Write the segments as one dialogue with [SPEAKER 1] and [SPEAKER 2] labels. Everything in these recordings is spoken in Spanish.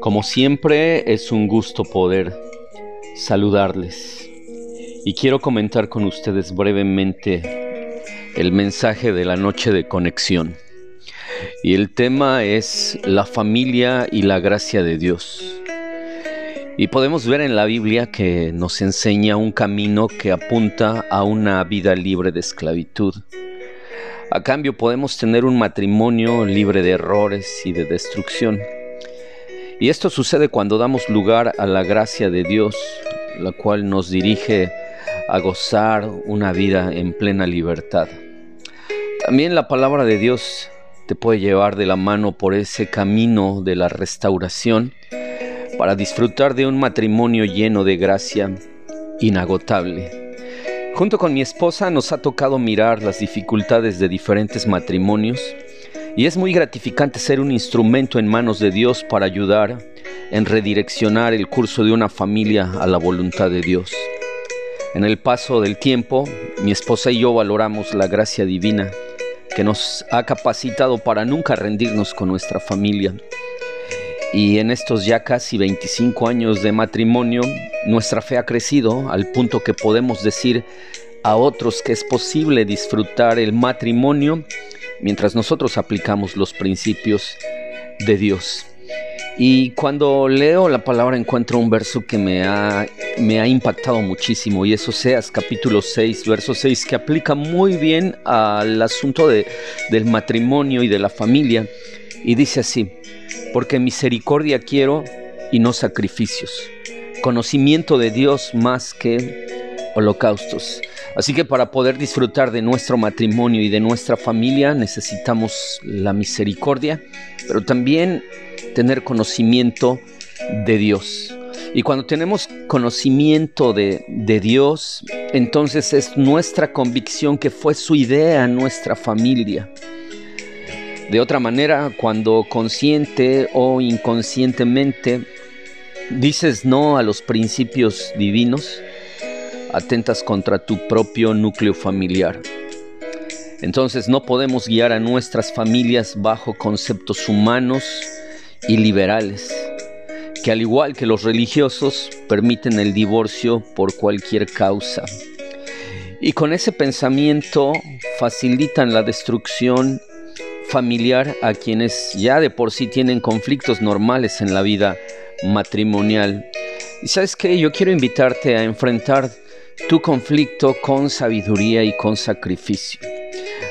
[SPEAKER 1] Como siempre es un gusto poder saludarles y quiero comentar con ustedes brevemente el mensaje de la noche de conexión. Y el tema es la familia y la gracia de Dios. Y podemos ver en la Biblia que nos enseña un camino que apunta a una vida libre de esclavitud. A cambio podemos tener un matrimonio libre de errores y de destrucción. Y esto sucede cuando damos lugar a la gracia de Dios, la cual nos dirige a gozar una vida en plena libertad. También la palabra de Dios te puede llevar de la mano por ese camino de la restauración para disfrutar de un matrimonio lleno de gracia inagotable. Junto con mi esposa nos ha tocado mirar las dificultades de diferentes matrimonios y es muy gratificante ser un instrumento en manos de Dios para ayudar en redireccionar el curso de una familia a la voluntad de Dios. En el paso del tiempo, mi esposa y yo valoramos la gracia divina que nos ha capacitado para nunca rendirnos con nuestra familia y en estos ya casi 25 años de matrimonio, nuestra fe ha crecido al punto que podemos decir a otros que es posible disfrutar el matrimonio mientras nosotros aplicamos los principios de Dios. Y cuando leo la palabra encuentro un verso que me ha, me ha impactado muchísimo y eso seas capítulo 6, verso 6, que aplica muy bien al asunto de, del matrimonio y de la familia. Y dice así, porque misericordia quiero y no sacrificios, conocimiento de Dios más que holocaustos. Así que para poder disfrutar de nuestro matrimonio y de nuestra familia necesitamos la misericordia, pero también tener conocimiento de Dios. Y cuando tenemos conocimiento de, de, Dios, entonces es nuestra convicción que fue su idea nuestra familia. De otra manera, cuando consciente o inconscientemente dices no a los principios divinos, atentas contra tu propio núcleo familiar. Entonces no podemos guiar a nuestras familias bajo conceptos humanos y liberales, que al igual que los religiosos permiten el divorcio por cualquier causa. Y con ese pensamiento facilitan la destrucción familiar a quienes ya de por sí tienen conflictos normales en la vida matrimonial. Y sabes que yo quiero invitarte a enfrentar tu conflicto con sabiduría y con sacrificio.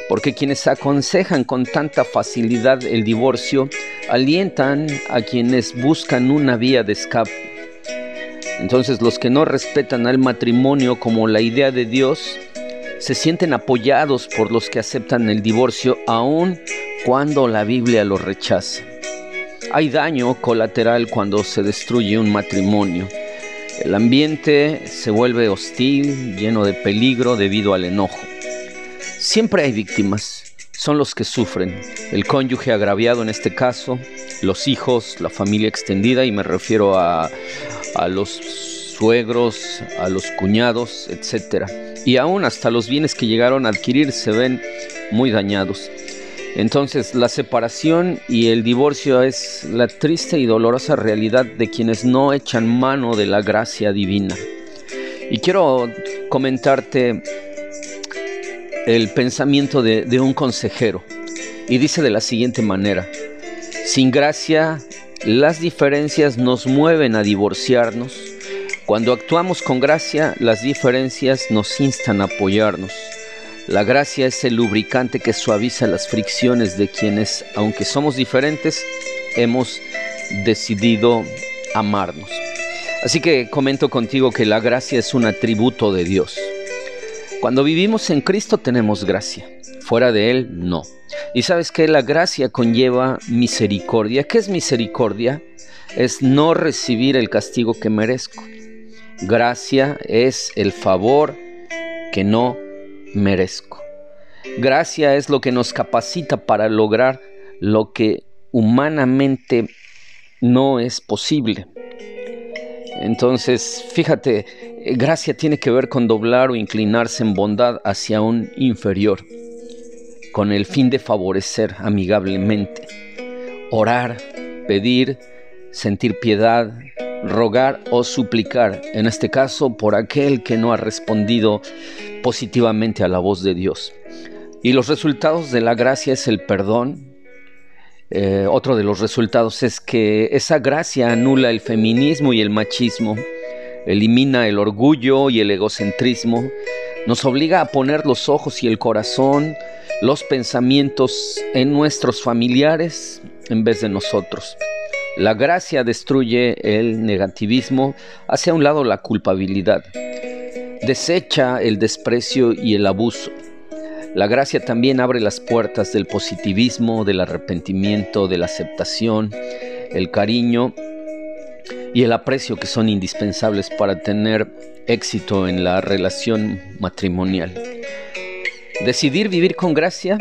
[SPEAKER 1] Porque quienes aconsejan con tanta facilidad el divorcio alientan a quienes buscan una vía de escape. Entonces los que no respetan al matrimonio como la idea de Dios se sienten apoyados por los que aceptan el divorcio aún cuando la Biblia lo rechaza. Hay daño colateral cuando se destruye un matrimonio. El ambiente se vuelve hostil, lleno de peligro debido al enojo. Siempre hay víctimas, son los que sufren. El cónyuge agraviado en este caso, los hijos, la familia extendida, y me refiero a, a los suegros, a los cuñados, etc. Y aún hasta los bienes que llegaron a adquirir se ven muy dañados. Entonces, la separación y el divorcio es la triste y dolorosa realidad de quienes no echan mano de la gracia divina. Y quiero comentarte el pensamiento de, un consejero. Y dice de la siguiente manera, sin gracia, las diferencias nos mueven a divorciarnos. Cuando actuamos con gracia, las diferencias nos instan a apoyarnos. La gracia es el lubricante que suaviza las fricciones de quienes, aunque somos diferentes, hemos decidido amarnos. Así que comento contigo que la gracia es un atributo de Dios. Cuando vivimos en Cristo tenemos gracia, fuera de Él no. Y sabes que la gracia conlleva misericordia. ¿Qué es misericordia? Es no recibir el castigo que merezco. Gracia es el favor que no merezco. Gracia es lo que nos capacita para lograr lo que humanamente no es posible. Entonces, fíjate, gracia tiene que ver con doblar o inclinarse en bondad hacia un inferior, con el fin de favorecer amigablemente orar, pedir, sentir piedad, rogar o suplicar, en este caso por aquel que no ha respondido positivamente a la voz de Dios. Y los resultados de la gracia es el perdón. Eh, otro de los resultados es que esa gracia anula el feminismo y el machismo, elimina el orgullo y el egocentrismo, nos obliga a poner los ojos y el corazón, los pensamientos en nuestros familiares en vez de nosotros. La gracia destruye el negativismo, hacia un lado la culpabilidad, desecha el desprecio y el abuso. La gracia también abre las puertas del positivismo, del arrepentimiento, de la aceptación, el cariño y el aprecio que son indispensables para tener éxito en la relación matrimonial. Decidir vivir con gracia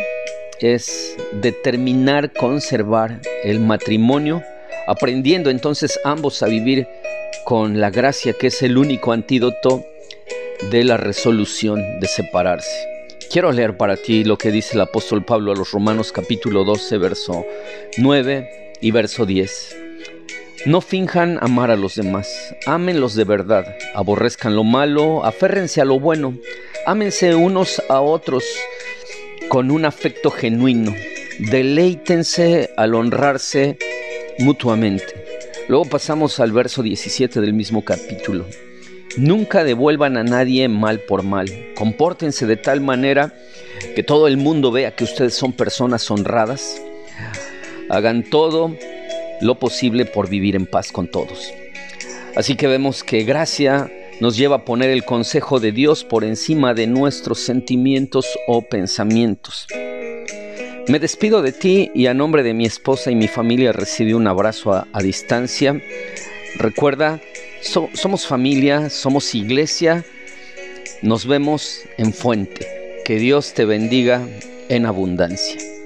[SPEAKER 1] es determinar conservar el matrimonio, aprendiendo entonces ambos a vivir con la gracia que es el único antídoto de la resolución de separarse. Quiero leer para ti lo que dice el apóstol Pablo a los Romanos capítulo 12, verso 9 y verso 10. No finjan amar a los demás, ámenlos de verdad, aborrezcan lo malo, aférrense a lo bueno, ámense unos a otros con un afecto genuino, deleítense al honrarse mutuamente. Luego pasamos al verso 17 del mismo capítulo. Nunca devuelvan a nadie mal por mal. Compórtense de tal manera que todo el mundo vea que ustedes son personas honradas. Hagan todo lo posible por vivir en paz con todos. Así que vemos que gracia nos lleva a poner el consejo de Dios por encima de nuestros sentimientos o pensamientos. Me despido de ti y a nombre de mi esposa y mi familia recibí un abrazo a, distancia. Recuerda, somos familia, somos iglesia, nos vemos en fuente. Que Dios te bendiga en abundancia.